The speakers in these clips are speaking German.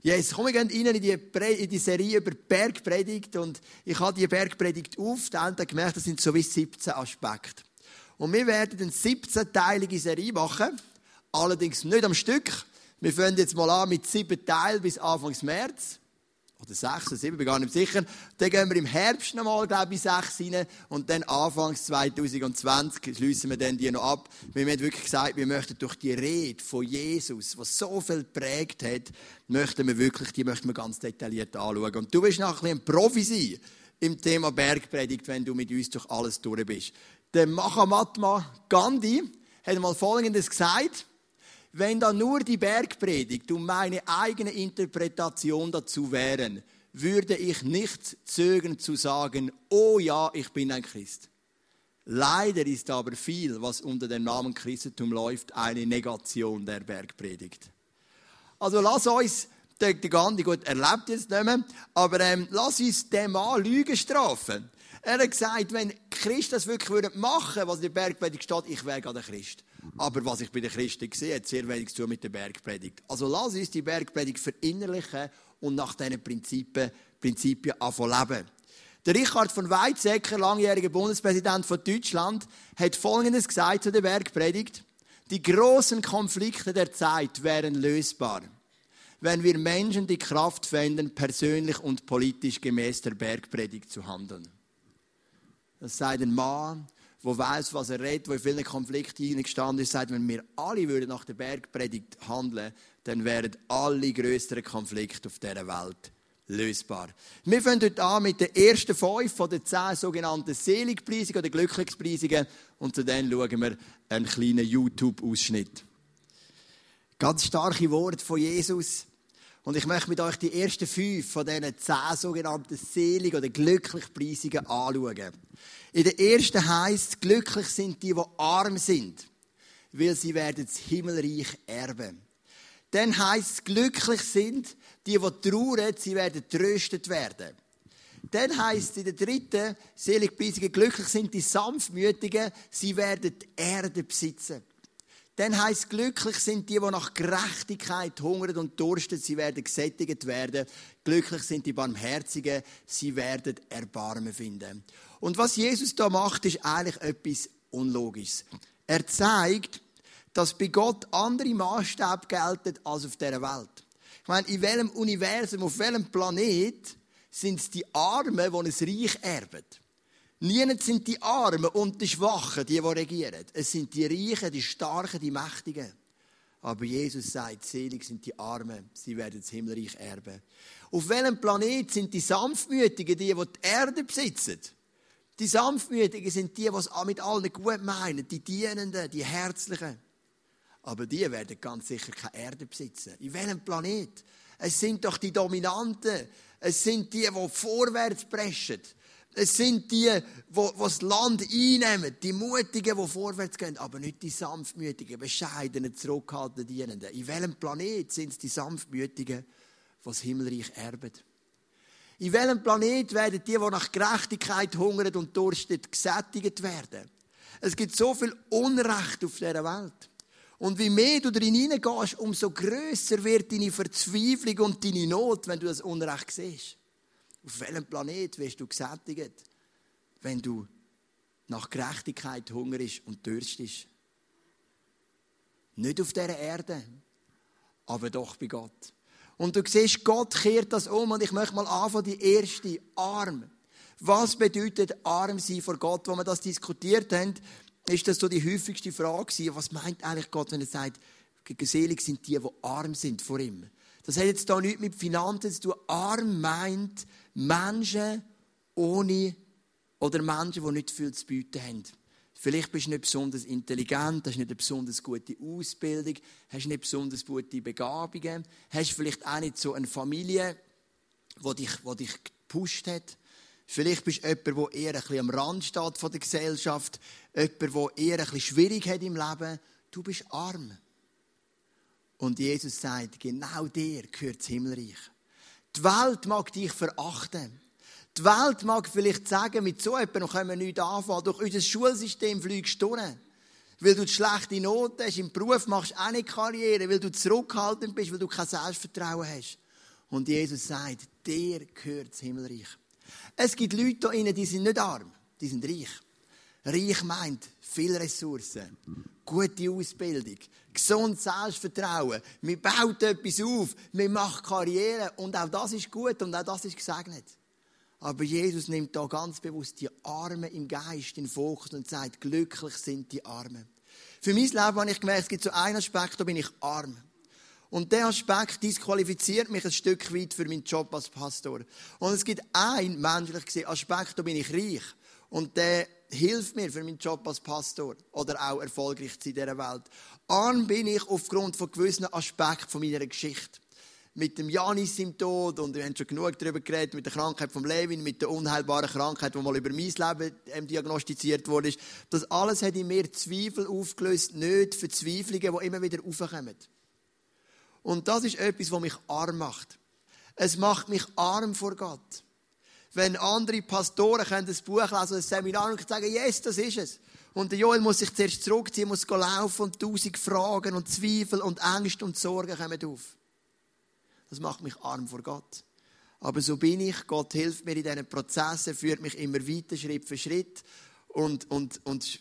Yes, komm, wir gehen rein in die, in die Serie über Bergpredigt und ich habe die Bergpredigt auf, da habe gemerkt, das sind so wie 17 Aspekte. Und wir werden eine 17-teilige Serie machen, allerdings nicht am Stück. Wir fangen jetzt mal an mit sieben Teilen bis Anfang März oder sechs oder sieben, bin gar nicht sicher. Dann gehen wir im Herbst nochmal, glaube ich, sechs rein. Und dann Anfangs 2020 schließen wir dann die noch ab. Wir haben wirklich gesagt, wir möchten durch die Rede von Jesus, was so viel geprägt hat, möchten wir wirklich, die möchten wir ganz detailliert anschauen. Und du wirst nachher ein Profi sein im Thema Bergpredigt, wenn du mit uns durch alles durch bist. Der Mahatma Gandhi hat mal Folgendes gesagt. Wenn da nur die Bergpredigt und meine eigene Interpretation dazu wären, würde ich nicht zögern zu sagen, oh ja, ich bin ein Christ. Leider ist aber viel, was unter dem Namen Christentum läuft, eine Negation der Bergpredigt. Also lass uns, der, der Gandhi gut erlebt jetzt nicht mehr, aber ähm, lass uns den Mann Lügen strafen. Er hat gesagt, wenn Christen das wirklich machen würden, was in der Bergpredigt steht, ich wäre gerade ein Christ. Aber was ich bei den Christen sehe, hat sehr wenig zu tun mit der Bergpredigt. Also lass uns die Bergpredigt verinnerlichen und nach diesen Prinzipien, Prinzipien anfangen leben. Der Richard von Weizsäcker, langjähriger Bundespräsident von Deutschland, hat Folgendes gesagt zu der Bergpredigt. Die großen Konflikte der Zeit wären lösbar, wenn wir Menschen die Kraft fänden, persönlich und politisch gemäß der Bergpredigt zu handeln. Das sei ein Mann, der weiß, was er redet, der in vielen Konflikten hineingestanden ist, sagt, wenn wir alle würden nach der Bergpredigt handeln, dann wären alle größeren Konflikte auf dieser Welt lösbar. Wir fangen heute an mit den ersten fünf von den zehn sogenannten Seligpreisungen oder Glücklichpreisungen und zu denen schauen wir einen kleinen YouTube-Ausschnitt. Ganz starke Worte von Jesus. Und ich möchte mit euch die ersten fünf von diesen zehn sogenannten Selig- oder Glücklichpreisungen anschauen. In der ersten heißt glücklich sind die, die arm sind, weil sie werden das Himmelreich erben. Dann heißt glücklich sind die, die trauern, sie werden tröstet werden. Dann heißt in der dritten Seligpreisung, glücklich sind die Sanftmütigen, sie werden die Erde besitzen. Dann heißt glücklich sind die, die nach Gerechtigkeit hungern und dursten, sie werden gesättigt werden. Glücklich sind die Barmherzigen, sie werden Erbarmen finden. Und was Jesus da macht, ist eigentlich etwas Unlogisches. Er zeigt, dass bei Gott andere Maßstäbe gelten als auf dieser Welt. Ich meine, in welchem Universum, auf welchem Planet sind es die Armen, die ein Reich erben? Niemand sind die Armen und die Schwachen, die, die regieren. Es sind die Reichen, die Starken, die Mächtigen. Aber Jesus sagt, selig sind die Armen, sie werden das Himmelreich erben. Auf welchem Planet sind die Sanftmütigen, die, die die Erde besitzen? Die Sanftmütigen sind die, die es mit allen gut meinen, die Dienenden, die Herzlichen. Aber die werden ganz sicher keine Erde besitzen. In welchem Planet? Es sind doch die Dominanten. Es sind die, die vorwärts preschen. Es sind die, die, das Land einnehmen, die Mutigen, die vorwärts gehen, aber nicht die Sanftmütigen, bescheidenen, zurückhaltenden Dienenden. In welchem Planet sind es die Sanftmütigen, die das Himmelreich erben? In welchem Planet werden die, die nach Gerechtigkeit hungern und dursten, gesättigt werden? Es gibt so viel Unrecht auf dieser Welt. Und wie mehr du darin hineingehst, umso größer wird deine Verzweiflung und deine Not, wenn du das Unrecht siehst. Auf welchem Planet wirst du gesättigt, wenn du nach Gerechtigkeit hungerst und dürstest? Nicht auf dieser Erde, aber doch bei Gott. Und du siehst, Gott kehrt das um und ich möchte mal anfangen, die erste, arm. Was bedeutet arm sein vor Gott? Wo wir das diskutiert haben, ist das so die häufigste Frage Was meint eigentlich Gott, wenn er sagt, geselig sind die, die arm sind vor ihm? Das hat jetzt da nichts mit Finanzen zu tun. Arm meint Menschen ohne oder Menschen, die nicht viel zu bieten haben. Vielleicht bist du nicht besonders intelligent, hast nicht eine besonders gute Ausbildung, hast nicht besonders gute Begabungen, hast vielleicht auch nicht so eine Familie, die dich, die dich gepusht hat. Vielleicht bist du jemand, der eher ein bisschen am Rand steht von der Gesellschaft, jemand, der eher ein bisschen schwierig hat im Leben. Du bist arm. Und Jesus sagt, genau dir gehört das Himmelreich. Die Welt mag dich verachten. Die Welt mag vielleicht sagen, mit so jemandem können wir nichts anfangen. Durch unser Schulsystem fliegst du durch. Weil du schlechte Noten hast, im Beruf machst du auch nicht Karriere, weil du zurückhaltend bist, weil du kein Selbstvertrauen hast. Und Jesus sagt, dir gehört das Himmelreich. Es gibt Leute hier die sind nicht arm, die sind reich. Reich meint viele Ressourcen, gute Ausbildung, gesundes Selbstvertrauen. Man baut etwas auf, man macht Karriere und auch das ist gut und auch das ist gesegnet. Aber Jesus nimmt da ganz bewusst die Armen im Geist in Fokus und sagt, glücklich sind die Armen. Für mein Leben habe ich gemerkt, es gibt so einen Aspekt, da bin ich arm. Und der Aspekt disqualifiziert mich ein Stück weit für meinen Job als Pastor. Und es gibt einen menschlich gesehen Aspekt, da bin ich reich. Und der hilft mir für meinen Job als Pastor oder auch erfolgreich zu in dieser Welt. Arm bin ich aufgrund von gewissen Aspekten von meiner Geschichte. Mit dem Janis im Tod, und wir haben schon genug darüber geredet, mit der Krankheit von Levin, mit der unheilbaren Krankheit, die mal über mein Leben ähm, diagnostiziert wurde. Das alles hat in mir Zweifel aufgelöst, nicht Verzweiflungen, die immer wieder aufkommen. Und das ist etwas, was mich arm macht. Es macht mich arm vor Gott. Wenn andere Pastoren können das Buch lesen, ein Seminar und sagen, yes, das ist es. Und der Joel muss sich zuerst zurückziehen, muss laufen und tausend Fragen und Zweifel und Ängste und Sorgen kommen auf. Das macht mich arm vor Gott. Aber so bin ich. Gott hilft mir in diesen Prozessen, führt mich immer weiter, Schritt für Schritt und, und, und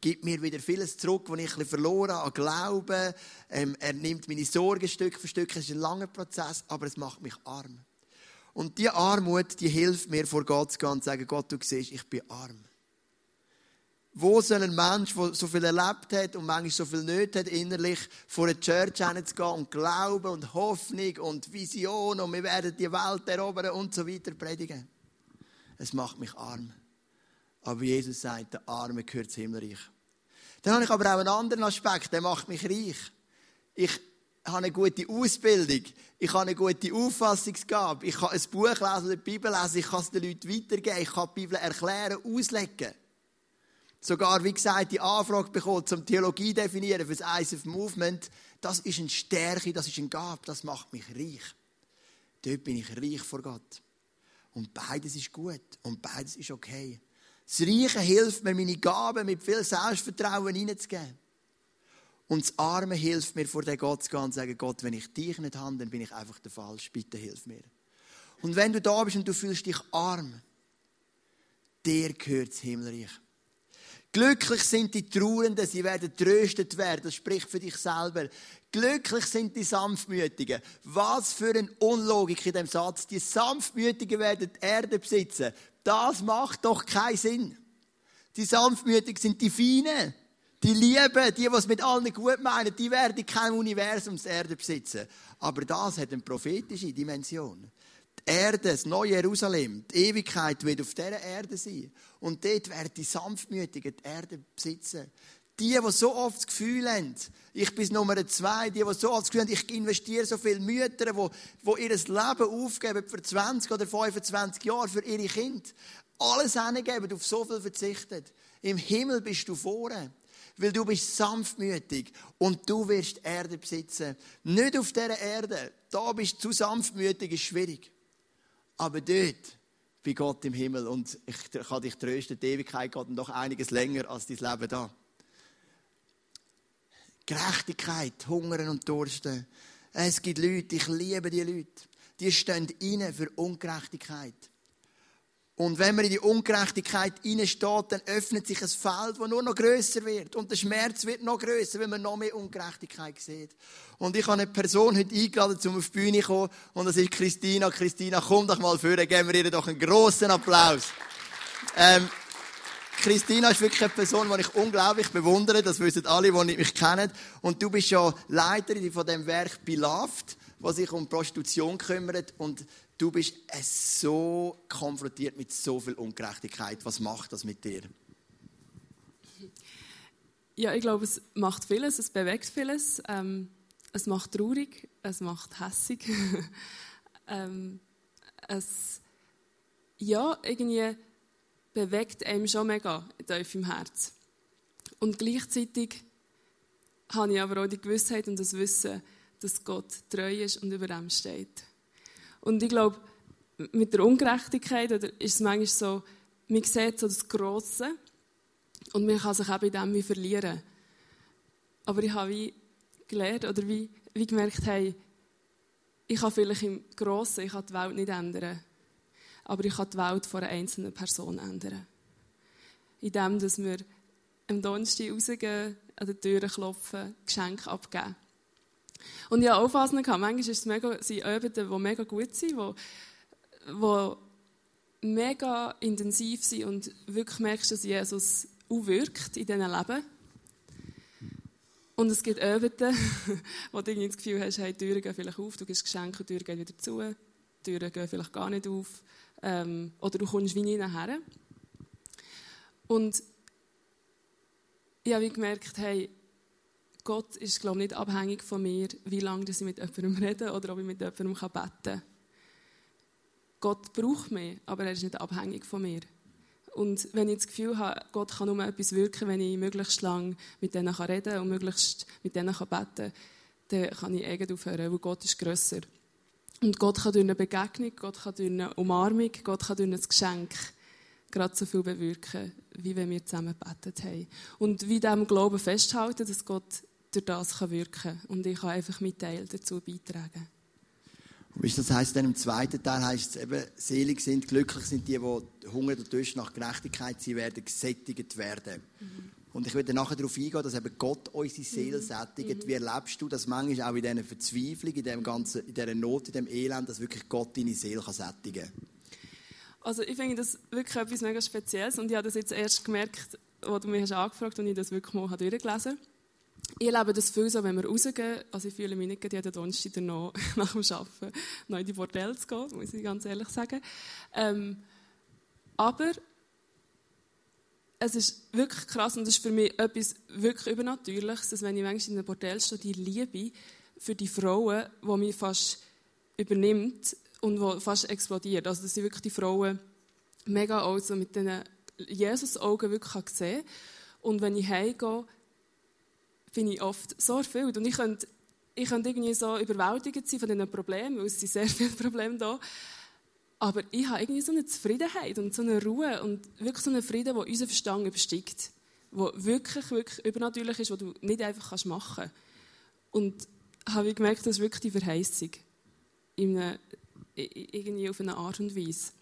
gibt mir wieder vieles zurück, was ich verloren habe, an Glauben. Ähm, er nimmt meine Sorgen Stück für Stück. Es ist ein langer Prozess, aber es macht mich arm. Und die Armut, die hilft mir, vor Gott zu gehen und zu sagen, Gott, du siehst, ich bin arm. Wo soll ein Mensch, der so viel erlebt hat und manchmal so viel Nöte hat, innerlich vor eine Church hinzugehen und Glauben und Hoffnung und Vision und wir werden die Welt erobern und so weiter predigen? Es macht mich arm. Aber Jesus sagt, der Arme gehört zum Himmelreich. Dann habe ich aber auch einen anderen Aspekt, der macht mich reich. Ich habe eine gute Ausbildung, ich habe eine gute Auffassungsgabe, ich kann ein Buch lesen oder die Bibel lesen, ich kann es den Leuten weitergeben, ich kann die Bibel erklären, auslegen. Sogar, wie gesagt, die Anfrage bekommen, zum Theologie definieren für das Eyes of Movement, das ist eine Stärke, das ist ein Gabe, das macht mich reich. Dort bin ich reich vor Gott. Und beides ist gut und beides ist okay. Das Reiche hilft mir, meine Gaben mit viel Selbstvertrauen hineinzugeben. Und das Arme hilft mir, vor den Gott zu gehen und zu sagen, Gott, wenn ich dich nicht habe, dann bin ich einfach der Falsch. Bitte hilf mir. Und wenn du da bist und du fühlst dich arm, dir gehört das Himmelreich. Glücklich sind die Trauernden, sie werden tröstet werden. Das spricht für dich selber. Glücklich sind die Sanftmütigen. Was für eine Unlogik in dem Satz. Die Sanftmütigen werden die Erde besitzen. Das macht doch keinen Sinn. Die Sanftmütigen sind die Feinen. Die Lieben, die, die es mit allen gut meinen, die werden kein Universum das Erde besitzen. Aber das hat eine prophetische Dimension. Die Erde, das neue Jerusalem, die Ewigkeit wird auf dieser Erde sein. Und dort werden die Sanftmütigen die Erde besitzen. Die, die so oft das Gefühl haben, ich bin Nummer zwei, die, die so oft das Gefühl haben, ich investiere so viele Mütter, die, die ihr Leben aufgeben für 20 oder 25 Jahre für ihre Kinder. Alles hingeben, auf so viel verzichtet. Im Himmel bist du vorne. Weil du bist sanftmütig und du wirst Erde besitzen. Nicht auf dieser Erde. Da bist du zu sanftmütig, ist schwierig. Aber dort, bei Gott im Himmel. Und ich kann dich trösten, die Ewigkeit geht noch einiges länger als dein Leben da. Gerechtigkeit, Hungern und Dursten. Es gibt Leute, ich liebe die Leute, die stehen inne für Ungerechtigkeit. Und wenn man in die Ungerechtigkeit hineinsteht, dann öffnet sich ein Feld, das nur noch größer wird. Und der Schmerz wird noch größer, wenn man noch mehr Ungerechtigkeit sieht. Und ich habe eine Person heute eingeladen, um auf die Bühne zu kommen. Und das ist Christina. Christina, komm doch mal vor, geben wir ihr doch einen grossen Applaus. Ähm, Christina ist wirklich eine Person, die ich unglaublich bewundere. Das wissen alle, die mich kennen. Und du bist ja Leiterin von dem Werk Beloved, was sich um Prostitution kümmert. Und du bist so konfrontiert mit so viel Ungerechtigkeit. Was macht das mit dir? Ja, ich glaube, es macht vieles, es bewegt vieles. Ähm, es macht traurig, es macht hässig. ähm, es, ja, irgendwie bewegt einem schon mega tief im Herz. Und gleichzeitig habe ich aber auch die Gewissheit und das Wissen, dass Gott treu ist und über dem steht. Und ich glaube, mit der Ungerechtigkeit oder ist es manchmal so, man sieht so das Grosse und man kann sich eben in dem wie verlieren. Aber ich habe wie gelernt oder wie, wie gemerkt, hey, ich kann vielleicht im Grossen, ich kann die Welt nicht ändern, aber ich kann die Welt von einer einzelnen Person ändern. Indem, dass wir am Donnerstag rausgehen, an die Türen klopfen, Geschenke abgeben. Und ich auch Phasen, manchmal ist es mega, sind Abende, die mega gut sind, die, die mega intensiv sind und wirklich merkst, dass Jesus auch wirkt in diesen Leben. Und es gibt Abende, wo du das Gefühl hast, hey, die Türen gehen vielleicht auf, du gibst Geschenke, die Türen gehen wieder zu, die Türen gehen vielleicht gar nicht auf. Ähm, oder du kommst wie nie nachher. Und ich habe gemerkt, hey, Gott ist, glaube ich, nicht abhängig von mir, wie lange ich mit jemandem rede oder ob ich mit jemandem beten kann. Gott braucht mich, aber er ist nicht abhängig von mir. Und wenn ich das Gefühl habe, Gott kann nur etwas wirken, wenn ich möglichst lange mit denen reden kann und möglichst mit denen beten kann, dann kann ich irgendwie aufhören, weil Gott ist grösser. Und Gott kann durch eine Begegnung, Gott kann durch eine Umarmung, Gott kann durch ein Geschenk gerade so viel bewirken, wie wenn wir zusammen gebetet haben. Und wie dem Glauben festhalten, dass Gott durch das wirken kann. Und ich kann einfach meinen Teil dazu beitragen. Und das heisst, dann im zweiten Teil heisst es eben, selig sind, glücklich sind die, die Hunger und Durst nach Gerechtigkeit, sie werden gesättigt werden. Mhm. Und ich werde nachher darauf eingehen, dass eben Gott unsere Seele mhm. sättigt. Mhm. Wie erlebst du das manchmal auch in dieser Verzweiflung, in, dem ganzen, in dieser Not, in diesem Elend, dass wirklich Gott deine Seele kann sättigen kann? Also ich finde das wirklich etwas mega Spezielles und ich habe das jetzt erst gemerkt, als du mich hast angefragt und ich das wirklich mal durchgelesen habe. Ich erlebe das viel so, wenn wir rausgehen. Also ich fühle mich nicht jeden Donnerstag noch nach dem Arbeiten noch in die Bordelle zu gehen, muss ich ganz ehrlich sagen. Ähm, aber es ist wirklich krass und es ist für mich etwas wirklich Übernatürliches, dass wenn ich manchmal in einem Bordell stehe, die Liebe für die Frauen, die mich fast übernimmt und die fast explodiert. Also dass ich wirklich die Frauen mega auch so mit diesen Jesus-Augen wirklich sehen kann. Und wenn ich heimgehe, bin ich oft so erfüllt. Und ich könnte, ich könnte irgendwie so überwältigt sein von diesen Problemen, weil es sind sehr viele Probleme da. Aber ich habe irgendwie so eine Zufriedenheit und so eine Ruhe und wirklich so einen Frieden, der unseren Verstand übersteigt. Der wirklich, wirklich übernatürlich ist, den du nicht einfach machen kannst. Und habe ich gemerkt, das ist wirklich die Verheißung. In irgendwie auf eine Art und Weise.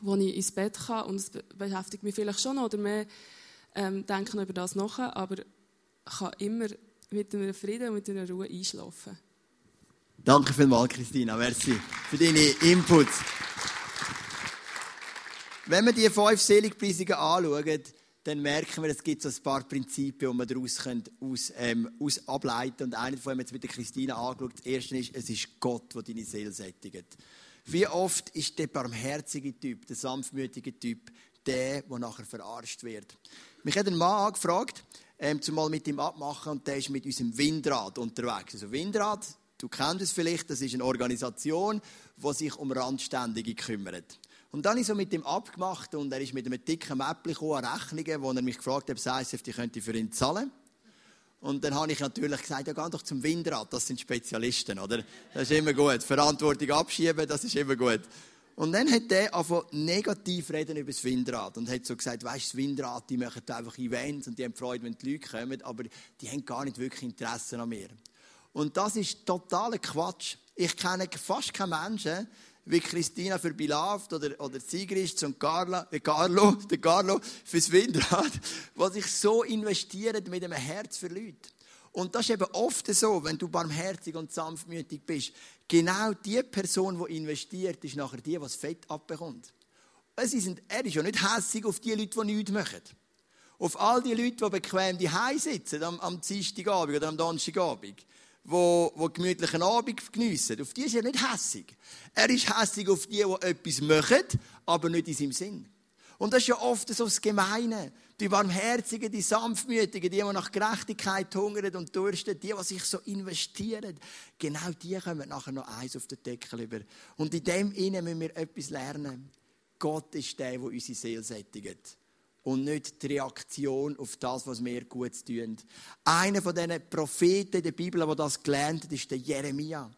Wo ich ins Bett kann und es beschäftigt mich vielleicht schon oder mehr ähm, denken über das nach, aber kann immer mit einem Frieden und mit einer Ruhe einschlafen. Danke vielmals, Christina. Merci für deine Inputs. Wenn wir die fünf Seligpreisungen anschauen, dann merken wir, es gibt so ein paar Prinzipien, die wir daraus können, aus, ähm, aus ableiten Und eine von haben wir jetzt mit der Christina angeschaut. Das erste ist, es ist Gott, der deine Seele sättigt. Wie oft ist der barmherzige Typ, der sanftmütige Typ, der, der nachher verarscht wird? Mich hat ein Mann angefragt, ähm, zumal mit ihm abmachen und der ist mit unserem Windrad unterwegs. Also Windrad, du kennst es vielleicht, das ist eine Organisation, die sich um Randständige kümmert. Und dann habe ich so mit ihm abgemacht und er ist mit einem dicken Mäppchen gekommen, Rechnungen, wo er mich gefragt hat, ob ISF, die könnte für ihn zahlen. Und dann habe ich natürlich gesagt, ja, geh doch zum Windrad, das sind Spezialisten, oder? Das ist immer gut. Verantwortung abschieben, das ist immer gut. Und dann hat er einfach negativ reden über das Windrad und hat so gesagt, weißt das Windrad, die machen einfach Events und die haben Freude, wenn die Leute kommen, aber die haben gar nicht wirklich Interesse an mir. Und das ist totaler Quatsch. Ich kenne fast keinen Menschen, wie Christina für Bilaft oder, oder Sigrist und Carla, äh Carlo, der Carlo fürs Windrad, was sich so investiert mit einem Herz für Leute. Und das ist eben oft so, wenn du barmherzig und sanftmütig bist. Genau die Person, die investiert, ist nachher die, das Fett abbekommt. Sie sind, er ist ja nicht hässig auf die Leute, die nichts machen. Auf all die Leute, die bequem die sitzen am, am Dienstagabend oder am Donnerstagabend, die, die gemütlichen Abend geniessen. Auf die ist er nicht hässig. Er ist hässig auf die, die etwas machen, aber nicht in seinem Sinn. Und das ist ja oft so das Gemeine. Die Barmherzigen, die Sanftmütigen, die, die nach Gerechtigkeit hungern und dursten, die, die sich so investieren, genau die kommen nachher noch eins auf den Deckel über. Und in dem Innen müssen wir etwas lernen. Gott ist der, der unsere Seele sättigt. Und nicht die Reaktion auf das, was wir gut tun. Einer von diesen Propheten in der Bibel, der das gelernt hat, ist der Jeremia.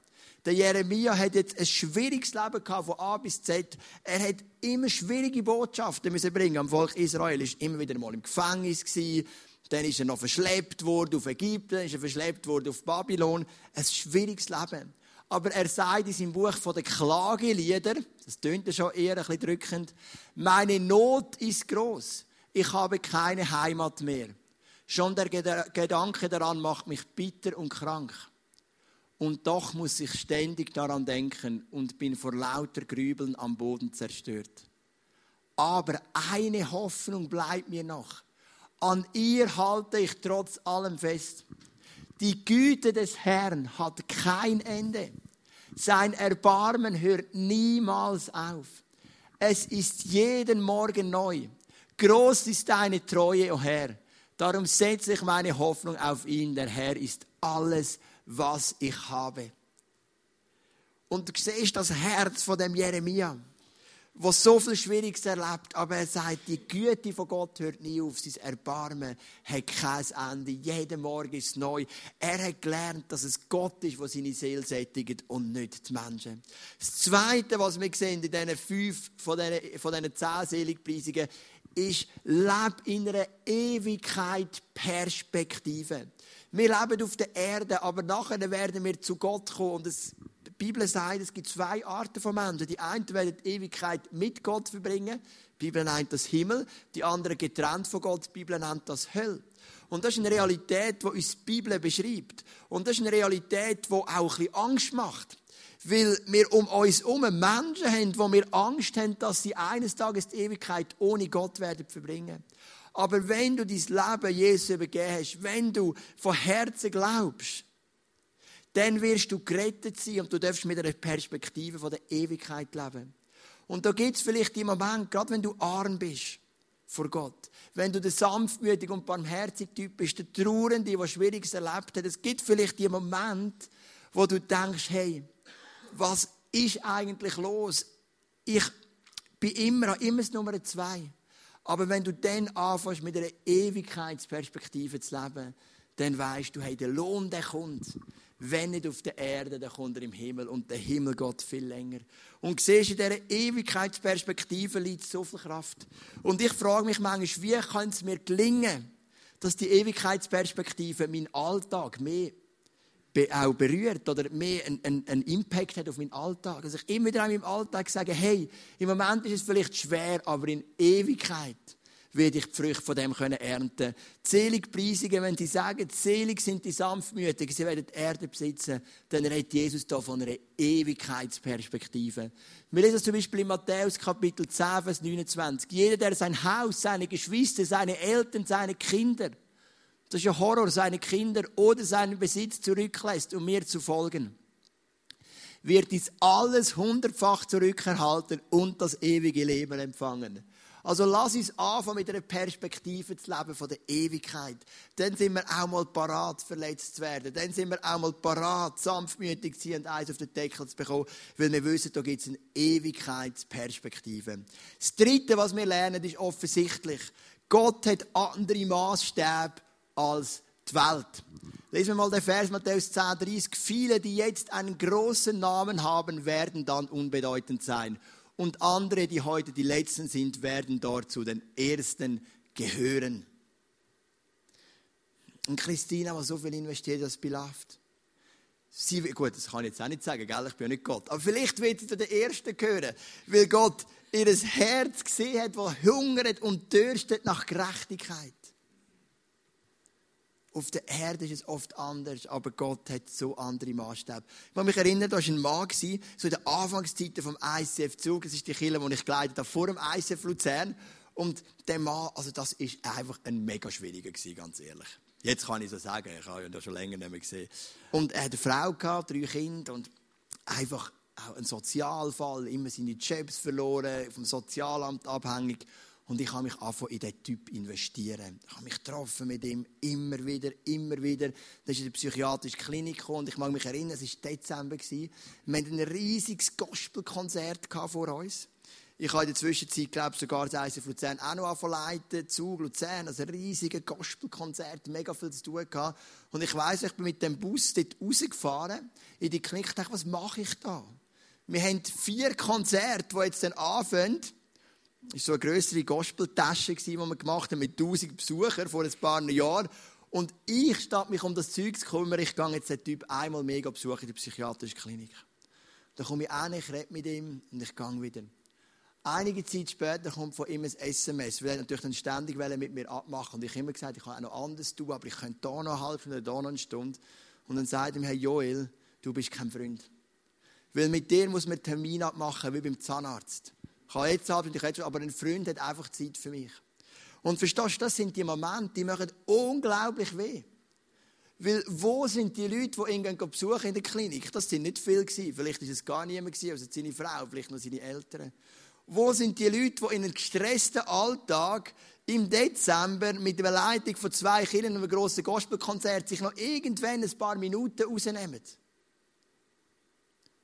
Der Jeremia hat jetzt ein schwieriges Leben gehabt, von A bis Z. Er hat immer schwierige Botschaften müssen bringen am Volk Israel. Er war immer wieder mal im Gefängnis. Gewesen. Dann ist er noch verschleppt worden auf Ägypten, ist er verschleppt worden auf Babylon. Ein schwieriges Leben. Aber er sagt in seinem Buch von den Klagelieder, das tönt ja schon eher ein bisschen drückend, meine Not ist groß. Ich habe keine Heimat mehr. Schon der Gedanke daran macht mich bitter und krank. Und doch muss ich ständig daran denken und bin vor lauter Grübeln am Boden zerstört. Aber eine Hoffnung bleibt mir noch. An ihr halte ich trotz allem fest. Die Güte des Herrn hat kein Ende. Sein Erbarmen hört niemals auf. Es ist jeden Morgen neu. Groß ist deine Treue, o oh Herr. Darum setze ich meine Hoffnung auf ihn. Der Herr ist alles, was ich habe. Und du siehst das Herz von dem Jeremia der so viel Schwieriges erlebt, aber er sagt, die Güte von Gott hört nie auf, sein Erbarmen hat kein Ende, jeden Morgen ist es neu. Er hat gelernt, dass es Gott ist, der seine Seele sättigt und nicht die Menschen. Das Zweite, was wir sehen in diesen fünf von diesen, von diesen zehn Seligpreisungen, ist, leb in einer Ewigkeit Perspektive. Wir leben auf der Erde, aber nachher werden wir zu Gott kommen und es die Bibel sagt, es gibt zwei Arten von Menschen. Die einen werden die Ewigkeit mit Gott verbringen. Die Bibel nennt das Himmel. Die anderen getrennt von Gott. Die Bibel nennt das Hölle. Und das ist eine Realität, die uns die Bibel beschreibt. Und das ist eine Realität, die auch ein bisschen Angst macht. Weil wir um uns herum Menschen haben, wo wir Angst haben, dass sie eines Tages die Ewigkeit ohne Gott werden verbringen. Aber wenn du dein Leben Jesus übergeben hast, wenn du von Herzen glaubst, dann wirst du gerettet sein und du darfst mit einer Perspektive von der Ewigkeit leben. Und da gibt es vielleicht die Momente, gerade wenn du arm bist vor Gott, wenn du der sanftmütige und barmherzige Typ bist, der Trauernde, der Schwieriges erlebt hat, es gibt vielleicht die Momente, wo du denkst, hey, was ist eigentlich los? Ich bin immer, immer das Nummer zwei. Aber wenn du dann anfängst, mit einer Ewigkeitsperspektive zu leben, dann weißt du, hey, der Lohn, der kommt wenn nicht auf der Erde, dann kommt er im Himmel. Und der Himmel geht viel länger. Und siehst, in dieser Ewigkeitsperspektive liegt so viel Kraft. Und ich frage mich manchmal, wie kann es mir gelingen, dass die Ewigkeitsperspektive meinen Alltag mehr auch berührt oder mehr einen, einen, Impact hat auf meinen Alltag. Also ich immer wieder in meinem Alltag sage, hey, im Moment ist es vielleicht schwer, aber in Ewigkeit werde ich die Früchte von dem können ernten. Selig Preisungen, wenn die sagen, selig sind die Sanftmütigen, sie werden die Erde besitzen, dann redet Jesus da von einer Ewigkeitsperspektive. Wir lesen zum Beispiel in Matthäus Kapitel 10, Vers 29. Jeder, der sein Haus, seine Geschwister, seine Eltern, seine Kinder, das ist ja Horror, seine Kinder oder seinen Besitz zurücklässt, um mir zu folgen, wird dies alles hundertfach zurückerhalten und das ewige Leben empfangen. Also lass uns anfangen, mit einer Perspektive zu leben von der Ewigkeit. Dann sind wir auch mal parat, verletzt zu werden. Dann sind wir auch mal parat, sanftmütig zu sein und eins auf den Deckel zu bekommen, weil wir wissen, da gibt es eine Ewigkeitsperspektive. Das Dritte, was wir lernen, ist offensichtlich, Gott hat andere Maßstäbe als die Welt. Lesen wir mal den Vers Matthäus 10, 30. Viele, die jetzt einen großen Namen haben, werden dann unbedeutend sein und andere, die heute die Letzten sind, werden dort zu den Ersten gehören. Und Christina, die so viel investiert, das beläuft. Sie, gut, das kann ich jetzt auch nicht sagen, gell? ich bin ja nicht Gott. Aber vielleicht wird sie zu den Ersten gehören, weil Gott ihr Herz gesehen hat, das hungert und dürstet nach Gerechtigkeit. Auf der Erde ist es oft anders, aber Gott hat so andere Maßstäbe. Ich kann mich erinnern, da war ein Mann, so in den Anfangszeiten vom ICF Zug, das ist die Kirche, die ich geleitet habe, vor dem ICF Luzern. Und der Mann, also das ist einfach ein mega schwieriger gewesen, ganz ehrlich. Jetzt kann ich so sagen, ich habe ihn ja schon länger nicht mehr gesehen. Und er hatte eine Frau gehabt, drei Kinder und einfach auch ein Sozialfall, immer seine Jobs verloren, vom Sozialamt abhängig. Und ich habe mich angefangen, in diesen Typ investieren. Ich habe mich getroffen mit ihm, immer wieder, immer wieder. Da ist in der psychiatrischen Klinik und ich mag mich erinnern, es war Dezember. Wir hatten ein riesiges Gospelkonzert vor uns. Ich habe in der Zwischenzeit, glaube ich, sogar das ICF Luzern auch noch anverleiten, Zug, Luzern, also ein riesiges Gospelkonzert, mega viel zu tun gehabt. Und ich weiss, ich bin mit dem Bus dort rausgefahren, in die Klinik, und dachte, was mache ich da? Wir haben vier Konzerte, die jetzt dann anfangen. War so eine grössere Gospeltasche, die wir gemacht haben mit 1000 Besuchern vor ein paar Jahren. Und ich, statt mich um das Zeug zu kümmern, ich gehe jetzt den Typ einmal mega besuchen in der psychiatrischen Klinik. Dann komme ich an, ich rede mit ihm und ich gehe wieder. Einige Zeit später kommt von ihm ein SMS, weil er natürlich dann ständig mit mir abmachen Und ich habe immer gesagt, ich kann auch noch anders tun, aber ich könnte da noch halbe Stunde, da noch eine Stunde. Und dann sagt ihm, Herr Joel, du bist kein Freund. Weil mit dir muss man Termin abmachen, wie beim Zahnarzt. Ich kann jetzt halb ich jetzt, aber ein Freund hat einfach Zeit für mich. Und verstehst du, das sind die Momente, die machen unglaublich weh. Weil wo sind die Leute, die ihn besuchen in der Klinik? Das sind nicht viele gewesen. Vielleicht ist es gar niemand gewesen, also seine Frau, vielleicht noch seine Eltern. Wo sind die Leute, die in einem gestressten Alltag im Dezember mit der Leitung von zwei Kindern und einem grossen Gospelkonzert sich noch irgendwann ein paar Minuten rausnehmen?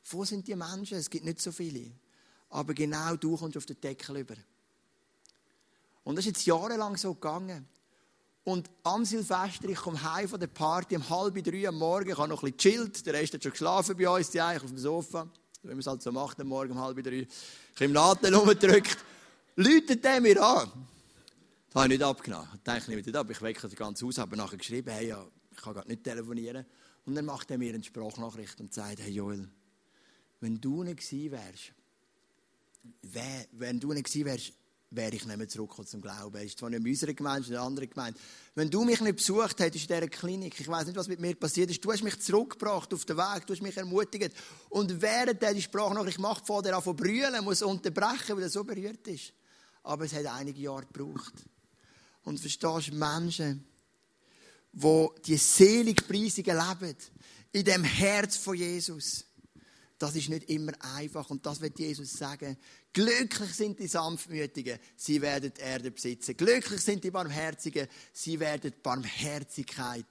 Wo sind die Menschen? Es gibt nicht so viele. Aber genau du kommst auf den Deckel über. Und das ist jetzt jahrelang so gegangen. Und am Silvester, ich komme heim von der Party um halb drei am Morgen, ich habe noch ein bisschen chillt, der Rest hat schon geschlafen bei uns, die eigentlich auf dem Sofa, wie man es halt so macht am Morgen um halb drei. Ich im Nadel rumgedrückt, läutet der mir an. Das habe ich nicht abgenommen. Ich dachte, ich nehme das ab, ich wecke das ganze Haus, habe nachher geschrieben, hey, ja, ich kann gerade nicht telefonieren. Und dann macht er mir eine Sprachnachricht und sagt, hey Joel, wenn du nicht gewesen wärst, wenn du nicht gewesen wärst, wäre ich nicht mehr zurückgekommen zum Glauben. Es ist zwar nicht in unserer Gemeinde, in einer anderen Gemeinde. Wenn du mich nicht besucht hättest in dieser Klinik, ich weiß nicht, was mit mir passiert ist, du hast mich zurückgebracht auf den Weg, du hast mich ermutigt. Und während er die Sprachnachricht macht, fängt er an zu brüllen, muss unterbrechen, weil er so berührt ist. Aber es hat einige Jahre gebraucht. Und verstehst du, Menschen, die die Seligpreisungen leben, in dem Herz von Jesus, das ist nicht immer einfach. Und das wird Jesus sagen. Glücklich sind die Sanftmütigen, sie werden die Erde besitzen. Glücklich sind die Barmherzigen, sie werden Barmherzigkeit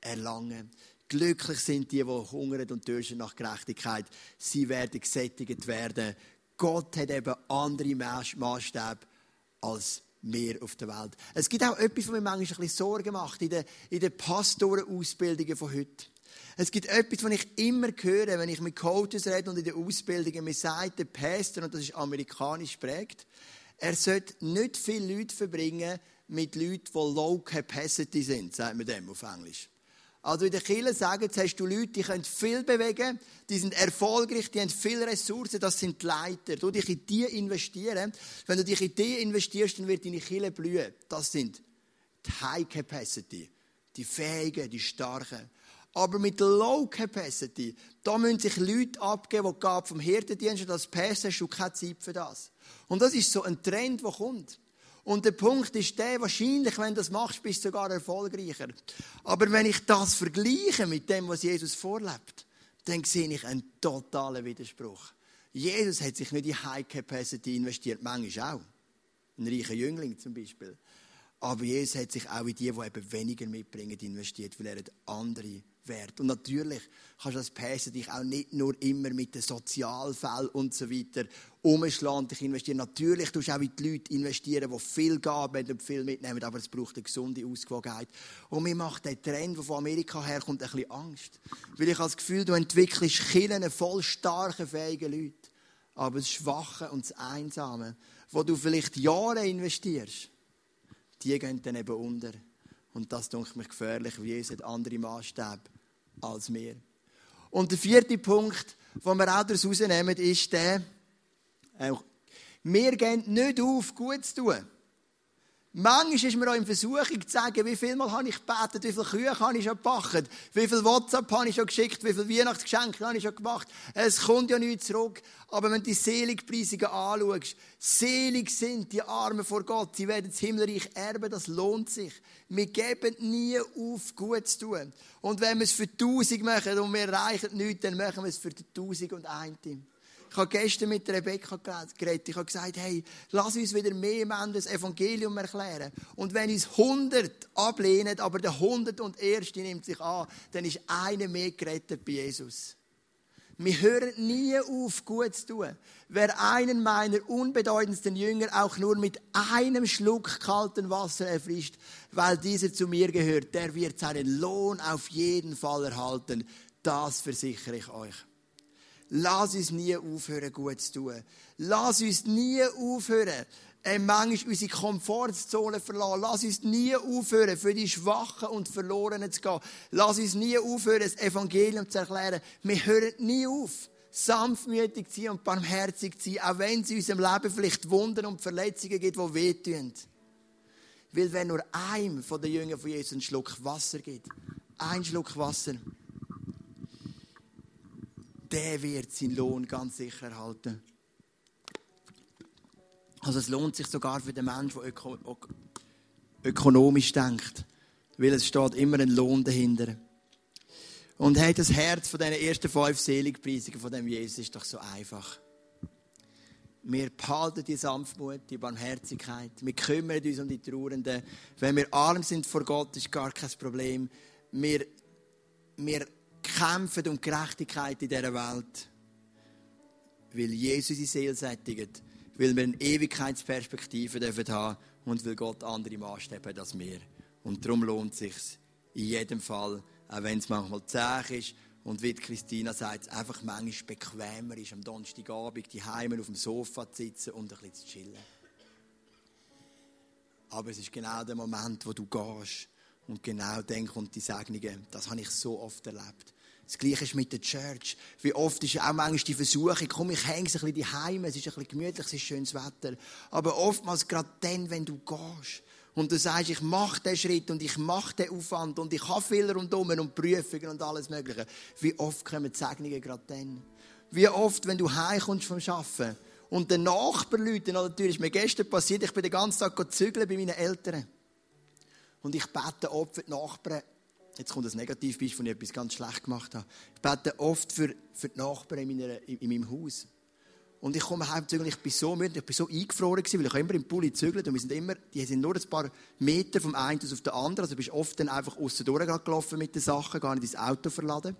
erlangen. Glücklich sind die, die hungern und dürsten nach Gerechtigkeit, sie werden gesättigt werden. Gott hat eben andere Maßstäbe als wir auf der Welt. Es gibt auch etwas, was mir manchmal ein bisschen Sorgen macht in den, in den Pastorenausbildungen von heute. Es gibt etwas, was ich immer höre, wenn ich mit Coaches rede und in der Ausbildung. Mir sagt der Pastor, und das ist amerikanisch prägt, er sollte nicht viele Leute verbringen mit Leuten, die low capacity sind, sagt man dem auf Englisch. Also in der Kirche sagen, jetzt hast du Leute, die können viel bewegen, die sind erfolgreich, die haben viele Ressourcen, das sind die Leiter. Du dich in die investieren. Wenn du dich in die investierst, dann wird deine Kirche blühen. Das sind die High Capacity, die Fähigen, die Starken. Aber mit Low Capacity, da müssen sich Leute abgeben, die Gabe vom Hirtendienst und als Pässe hast du keine Zeit für das. Und das ist so ein Trend, der kommt. Und der Punkt ist der, wahrscheinlich, wenn du das machst, bist du sogar erfolgreicher. Aber wenn ich das vergleiche mit dem, was Jesus vorlebt, dann sehe ich einen totalen Widerspruch. Jesus hat sich nicht in High Capacity investiert, manchmal auch. Ein reicher Jüngling zum Beispiel. Aber Jesus hat sich auch in die, die eben weniger mitbringen, investiert, weil er andere wert. Und natürlich kannst du als Pässe dich auch nicht nur immer mit den Sozialfällen und so weiter umschlagen und dich investieren. Natürlich tust du auch in die Leute investieren, die viel geben und viel mitnehmen, aber es braucht eine gesunde Ausgewogenheit. Und mir macht der Trend, der von Amerika herkommt, ein bisschen Angst. Weil ich habe das Gefühl, du entwickelst Killen voll starke, fähige Leute. Aber das Schwache und das Einsame, wo du vielleicht Jahre investierst, die gehen dann eben unter. Und das denke mich gefährlich, wie es andere Maßstäbe als wir. Und der vierte Punkt, den wir auch daraus rausnehmen, ist der, äh, wir gehen nicht auf, gut zu tun. Manchmal ist mir auch in Versuchung zu sagen, wie viel Mal habe ich gebetet, wie viele Kühe habe ich schon gebacken, wie viel WhatsApp habe ich schon geschickt, wie viele Weihnachtsgeschenke habe ich schon gemacht. Es kommt ja nichts zurück. Aber wenn du die Seligpreisungen anschaust, selig sind die Armen vor Gott, sie werden das Himmelreich erben, das lohnt sich. Wir geben nie auf, gut zu tun. Und wenn wir es für tausend machen und wir erreichen nichts, dann machen wir es für tausend und ein Team. Ich habe gestern mit Rebecca geredet. Ich habe gesagt, hey, lass uns wieder mehr Menschen das Evangelium erklären. Und wenn uns 100 ablehnen, aber der 100 und Erste nimmt sich an, dann ist einer mehr gerettet bei Jesus. Wir hören nie auf, gut zu tun. Wer einen meiner unbedeutendsten Jünger auch nur mit einem Schluck kalten Wasser erfrischt, weil dieser zu mir gehört, der wird seinen Lohn auf jeden Fall erhalten. Das versichere ich euch. Lass uns nie aufhören, gut zu tun. Lass uns nie aufhören, äh, manchmal unsere Komfortzone verlassen. Lass uns nie aufhören, für die Schwachen und Verlorenen zu gehen. Lass uns nie aufhören, das Evangelium zu erklären. Wir hören nie auf, sanftmütig zu sein und barmherzig zu sein, auch wenn es in unserem Leben vielleicht Wunden und Verletzungen gibt, die wehtun. Weil wenn nur einem von den Jüngern von Jesus einen Schluck Wasser gibt, ein Schluck Wasser, der wird seinen Lohn ganz sicher erhalten. Also es lohnt sich sogar für den Menschen, der öko ökonomisch denkt. Weil es steht immer ein Lohn dahinter. Und hey, das Herz von diesen ersten fünf Seligpreisungen von dem Jesus ist doch so einfach. Wir behalten die Sanftmut, die Barmherzigkeit. Wir kümmern uns um die Trauernden. Wenn wir arm sind vor Gott, ist gar kein Problem. Wir, wir kämpfen um Gerechtigkeit in dieser Welt. Weil Jesus sie Seele sättigt weil wir eine Ewigkeitsperspektive dürfen haben und weil Gott andere Maßstäbe hat als wir. Und darum lohnt es sich in jedem Fall, auch wenn es manchmal zäh ist und wie Christina sagt, es einfach manchmal bequemer ist, am Donnerstagabend die Heime auf dem Sofa zu sitzen und ein bisschen zu chillen. Aber es ist genau der Moment, wo du gehst und genau dann kommt die Segnungen. Das habe ich so oft erlebt. Das Gleiche ist mit der Church. Wie oft ist auch manchmal die Versuchung, komm, ich hänge ein bisschen die Heime, es ist ein bisschen gemütlich, es ist schönes Wetter. Aber oftmals gerade dann, wenn du gehst und du sagst, ich mache den Schritt und ich mache den Aufwand und ich habe viel rundum und Prüfungen und alles Mögliche. Wie oft kommen die Segnungen gerade dann? Wie oft, wenn du heimkommst vom Arbeiten und der Nachbar läutet an der Tür, ist mir gestern passiert, ich bin den ganzen Tag bei meinen Eltern. Und ich bete oft für die Nachbarn, jetzt kommt ein Negativbeispiel, von ich etwas ganz schlecht gemacht habe. Ich bete oft für, für die Nachbarn in, meiner, in, in meinem Haus. Und ich komme heim zügeln, ich bin so müde, ich bin so eingefroren gewesen, weil ich immer im Pulli zügelt und wir sind immer, die sind nur ein paar Meter vom einen auf den anderen, also bist oft dann einfach aussen durchgelaufen mit den Sachen, gar nicht ins Auto verladen.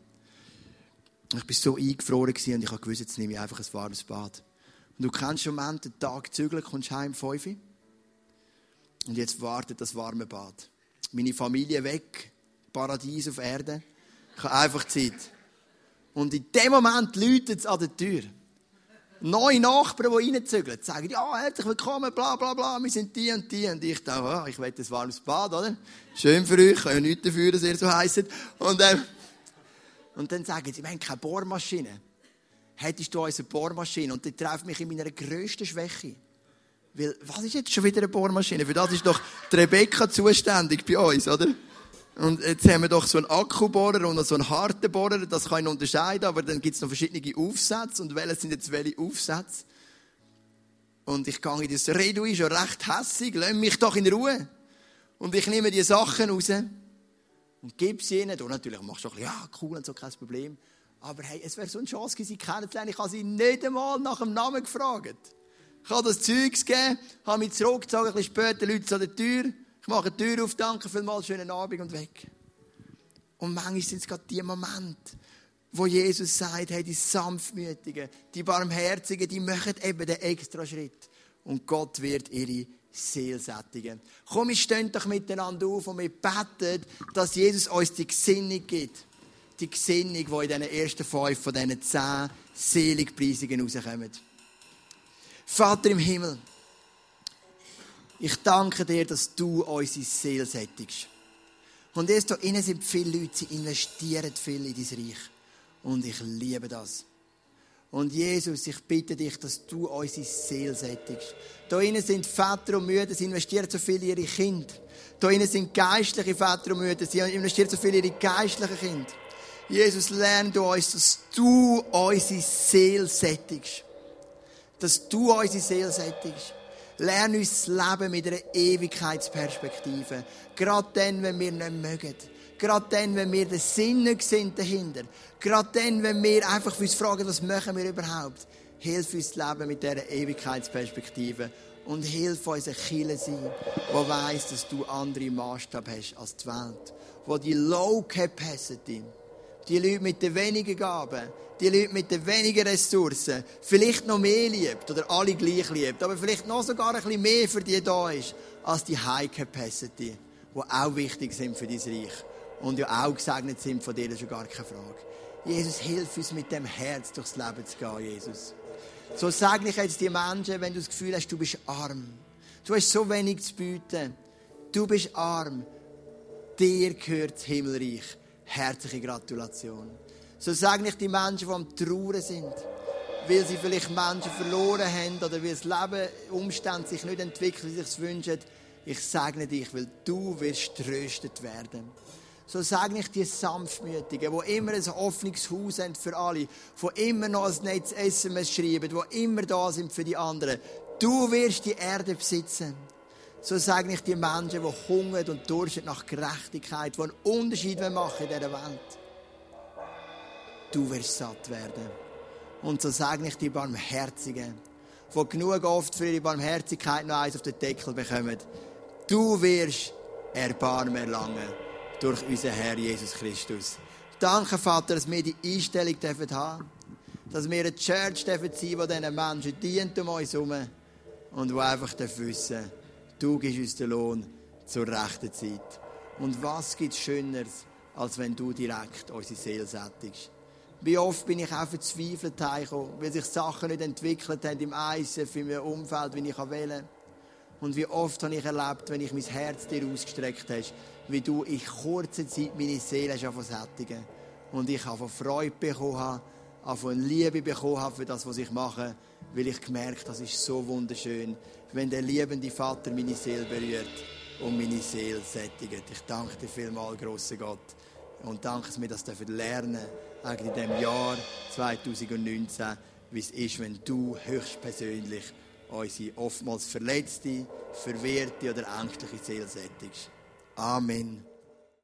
Und ich bin so eingefroren gewesen und ich habe gewusst, jetzt nehme ich einfach ein warmes Bad. Und du kennst schon Moment, den Tag zügeln, kommst heim um 5 Uhr. Und jetzt wartet das warme Bad. Meine Familie weg, Paradies auf Erde. Ich habe einfach Zeit. Und in dem Moment läutet es an der Tür. Neue Nachbarn, die reinzügeln, sagen, ja, herzlich willkommen, bla, bla, bla, wir sind die und die. Und ich dachte, oh, ich will ein warmes Bad, oder? Schön für euch, kann ja nichts dafür, dass ihr so heisst. Und, ähm, und dann sagen sie, wir haben keine Bohrmaschine. Hättest du unsere Bohrmaschine? Und die trifft mich in meiner grössten Schwäche. Weil, was ist jetzt schon wieder eine Bohrmaschine? Für das ist doch die Rebecca zuständig bei uns, oder? Und jetzt haben wir doch so einen Akkubohrer und so einen harten Bohrer, das kann ich unterscheiden, aber dann gibt es noch verschiedene Aufsätze und welche sind jetzt welche Aufsätze? Und ich gehe in das Redui schon recht hässig, lass mich doch in Ruhe. Und ich nehme die Sachen raus und gebe sie ihnen. Du natürlich machst du ein bisschen, ja, cool und so, kein Problem. Aber hey, es wäre so eine Chance gewesen, sie kennenzulernen. Ich habe sie nicht einmal nach dem Namen gefragt. Ich habe das Zeug gegeben, habe mich zurückgezogen, ein bisschen später Leute an der Tür. Ich mache die Tür auf, danke vielmals, schönen Abend und weg. Und manchmal sind es gerade die Momente, wo Jesus sagt, hey, die Sanftmütigen, die Barmherzigen, die machen eben den extra Schritt. Und Gott wird ihre Seele sättigen. Komm, wir stehen doch miteinander auf und wir beten, dass Jesus uns die Gesinnung gibt. Die Gesinnung, die in diesen ersten fünf von diesen zehn Seligpreisungen rauskommt. Vater im Himmel, ich danke dir, dass du unsere Seele sättigst. Und jetzt da innen sind viele Leute, sie investieren viel in dein Reich. Und ich liebe das. Und Jesus, ich bitte dich, dass du unsere Seele sättigst. Da innen sind Väter und Mütter, sie investieren so viel in ihre Kinder. Da innen sind geistliche Väter und Mütter, sie investieren so viel in ihre geistlichen Kinder. Jesus, lerne du uns, dass du unsere Seele sättigst. Dass du unsere Seele sättigst. Lern uns Leben mit einer Ewigkeitsperspektive. Gerade dann, wenn wir nicht mögen. Gerade dann, wenn wir den Sinn nicht sind dahinter. Gerade dann, wenn wir einfach uns fragen, was machen wir überhaupt. Hilf uns Leben mit dieser Ewigkeitsperspektive. Und hilf uns ein Killer sein, der weiss, dass du andere Maßstab hast als die Welt. Wo die Low Capacity, die Leute mit den wenigen Gaben, die Leute mit den wenigen Ressourcen vielleicht noch mehr liebt oder alle gleich liebt, aber vielleicht noch sogar ein bisschen mehr für die da ist, als die High Capacity, die auch wichtig sind für dein Reich und ja auch gesegnet sind von dir, das ist ja gar keine Frage. Jesus, hilf uns mit dem Herz durchs Leben zu gehen, Jesus. So sage ich jetzt die Menschen, wenn du das Gefühl hast, du bist arm. Du hast so wenig zu bieten. Du bist arm. Dir gehört das Himmelreich. Herzliche Gratulation. So sage ich die Menschen, die am Trauern sind, weil sie vielleicht Menschen verloren haben oder weil das Leben Umstände sich nicht entwickeln, wie sie es wünschen. Ich segne dich, weil du wirst tröstet werden. So sage ich die Sanftmütigen, die immer ein offenes Haus haben für alle, die immer noch ein nettes SMS schreiben, die immer da sind für die anderen. Du wirst die Erde besitzen. So sage ich die Menschen, die hungern und dursten nach Gerechtigkeit, die einen Unterschied machen in dieser Welt. Du wirst satt werden. Und so sage ich die Barmherzigen, die genug oft für ihre Barmherzigkeit noch eins auf den Deckel bekommen. Du wirst Erbarmen erlangen durch unseren Herr Jesus Christus. Danke, Vater, dass wir die Einstellung haben dürfen. Dass wir eine Church sein dürfen, die diesen Menschen dient um uns herum und die einfach wissen, du gibst uns den Lohn zur rechten Zeit. Und was gibt es Schöneres, als wenn du direkt unsere Seele sättigst? Wie oft bin ich auch verzweifelt heimgekommen, weil sich Sachen nicht entwickelt haben im ISF, in meinem Umfeld, wie ich wählen Und wie oft habe ich erlebt, wenn ich mein Herz dir ausgestreckt habe, wie du in kurzer Zeit meine Seele schon Und ich habe Freude bekommen von Liebe bekommen habe für das, was ich mache, weil ich gemerkt das ist so wunderschön, wenn der liebende Vater meine Seele berührt und meine Seele sättigt. Ich danke dir vielmals, grosser Gott, und danke, dass wir das lernen dürfen, in diesem Jahr 2019, wie es ist, wenn du höchstpersönlich unsere oftmals verletzte, verwirrte oder ängstliche Seele sättigst. Amen.